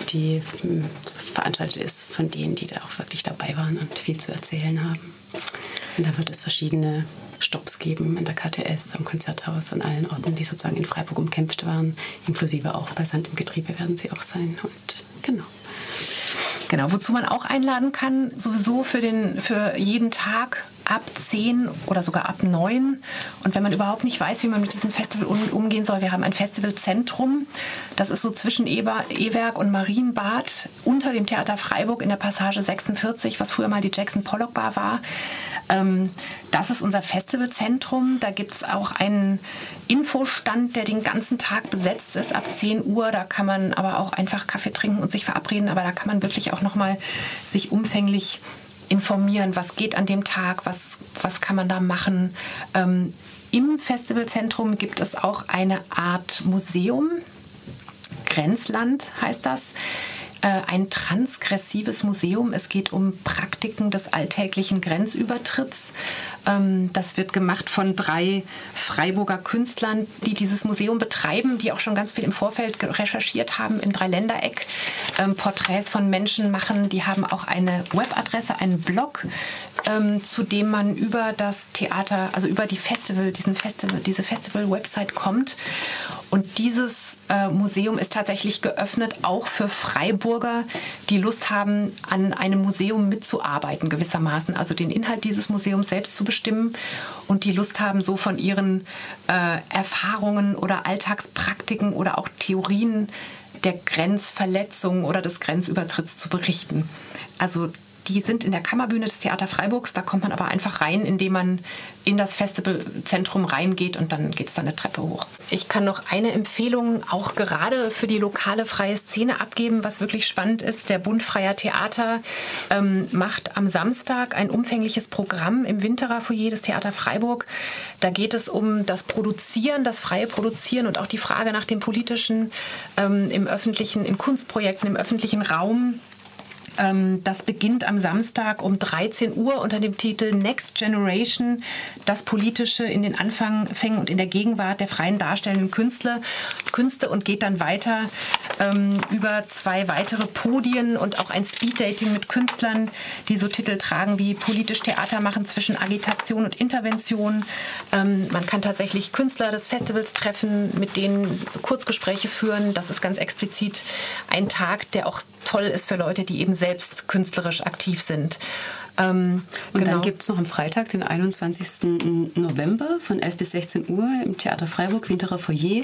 die hm, veranstaltet ist von denen, die da auch wirklich dabei waren und viel zu erzählen erzählen haben. Und da wird es verschiedene Stops geben in der KTS, am Konzerthaus, an allen Orten, die sozusagen in Freiburg umkämpft waren, inklusive auch bei Sand im Getriebe werden sie auch sein. Und genau. Genau, wozu man auch einladen kann, sowieso für, den, für jeden Tag ab 10 oder sogar ab 9. Und wenn man überhaupt nicht weiß, wie man mit diesem Festival umgehen soll, wir haben ein Festivalzentrum. Das ist so zwischen Eber, Ewerk und Marienbad unter dem Theater Freiburg in der Passage 46, was früher mal die Jackson Pollock Bar war. Ähm, das ist unser Festivalzentrum. Da gibt es auch einen Infostand, der den ganzen Tag besetzt ist ab 10 Uhr. Da kann man aber auch einfach Kaffee trinken und sich verabreden. Aber da kann man wirklich auch nochmal sich umfänglich informieren, was geht an dem Tag, was, was kann man da machen. Ähm, Im Festivalzentrum gibt es auch eine Art Museum. Grenzland heißt das. Äh, ein transgressives Museum. Es geht um Praktiken des alltäglichen Grenzübertritts. Ähm, das wird gemacht von drei Freiburger Künstlern, die dieses Museum betreiben, die auch schon ganz viel im Vorfeld recherchiert haben im Dreiländereck, ähm, Porträts von Menschen machen. Die haben auch eine Webadresse, einen Blog, ähm, zu dem man über das Theater, also über die Festival, diesen Festival, diese Festival-Website kommt. Und dieses äh, Museum ist tatsächlich geöffnet, auch für Freiburger, die Lust haben, an einem Museum mitzuarbeiten, gewissermaßen. Also den Inhalt dieses Museums selbst zu bestimmen und die Lust haben, so von ihren äh, Erfahrungen oder Alltagspraktiken oder auch Theorien der Grenzverletzung oder des Grenzübertritts zu berichten. Also die sind in der Kammerbühne des Theater Freiburgs. Da kommt man aber einfach rein, indem man in das Festivalzentrum reingeht und dann geht es dann eine Treppe hoch. Ich kann noch eine Empfehlung auch gerade für die lokale freie Szene abgeben, was wirklich spannend ist. Der Bund Freier Theater ähm, macht am Samstag ein umfängliches Programm im Winterer Foyer des Theater Freiburg. Da geht es um das Produzieren, das freie Produzieren und auch die Frage nach dem politischen ähm, im öffentlichen, in Kunstprojekten, im öffentlichen Raum das beginnt am Samstag um 13 Uhr unter dem Titel Next Generation, das Politische in den Anfängen und in der Gegenwart der freien darstellenden Künstler, Künste und geht dann weiter ähm, über zwei weitere Podien und auch ein Speeddating mit Künstlern, die so Titel tragen wie politisch Theater machen zwischen Agitation und Intervention. Ähm, man kann tatsächlich Künstler des Festivals treffen, mit denen so Kurzgespräche führen. Das ist ganz explizit ein Tag, der auch toll ist für Leute, die eben selbst künstlerisch aktiv sind. Ähm, und genau. dann gibt es noch am Freitag, den 21. November von 11 bis 16 Uhr im Theater Freiburg, Winterer Foyer,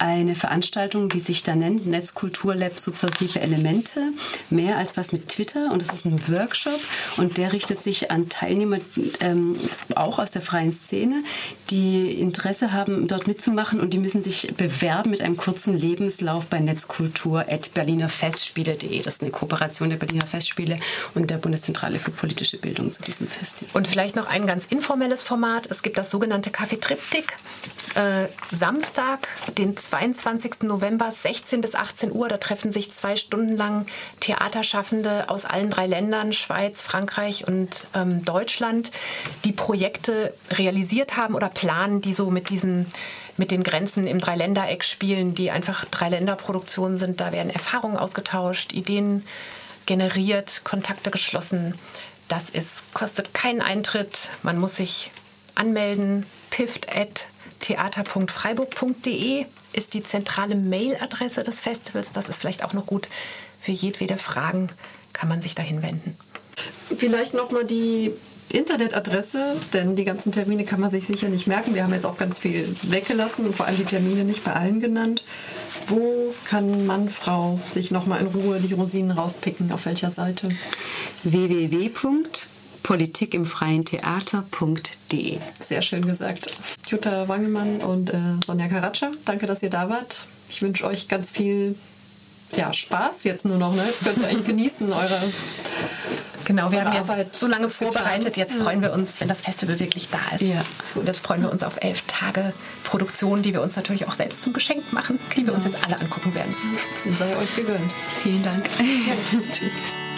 eine Veranstaltung, die sich da nennt Netzkulturlab Subversive Elemente. Mehr als was mit Twitter. Und das ist ein Workshop und der richtet sich an Teilnehmer ähm, auch aus der freien Szene, die Interesse haben, dort mitzumachen und die müssen sich bewerben mit einem kurzen Lebenslauf bei netzkultur.berlinerfestspiele.de. Das ist eine Kooperation der Berliner Festspiele und der Bundeszentrale für politische Bildung zu diesem Festival. Und vielleicht noch ein ganz informelles Format. Es gibt das sogenannte Triptych. Äh, Samstag, den 22. November, 16 bis 18 Uhr. Da treffen sich zwei Stunden lang Theaterschaffende aus allen drei Ländern, Schweiz, Frankreich und ähm, Deutschland, die Projekte realisiert haben oder planen, die so mit diesen mit den Grenzen im Dreiländereck spielen, die einfach Dreiländerproduktionen sind. Da werden Erfahrungen ausgetauscht, Ideen generiert, Kontakte geschlossen. Das ist, kostet keinen Eintritt. Man muss sich anmelden. pift.theater.freiburg.de ist die zentrale Mailadresse des Festivals. Das ist vielleicht auch noch gut für jedwede Fragen, kann man sich dahin wenden. Vielleicht nochmal die Internetadresse, denn die ganzen Termine kann man sich sicher nicht merken. Wir haben jetzt auch ganz viel weggelassen und vor allem die Termine nicht bei allen genannt. Wo kann Mann, Frau sich nochmal in Ruhe die Rosinen rauspicken? Auf welcher Seite? www.politikimfreientheater.de Sehr schön gesagt. Jutta Wangemann und äh, Sonja Karatscha, danke, dass ihr da wart. Ich wünsche euch ganz viel ja, Spaß jetzt nur noch. Ne? Jetzt könnt ihr eigentlich genießen eure Genau, wir haben jetzt Arbeit so lange vorbereitet. Jetzt freuen wir uns, wenn das Festival wirklich da ist. Ja. Und jetzt freuen wir uns auf elf Tage Produktion, die wir uns natürlich auch selbst zum Geschenk machen, die wir uns jetzt alle angucken werden. Sei euch gegönnt. Vielen Dank. Gut.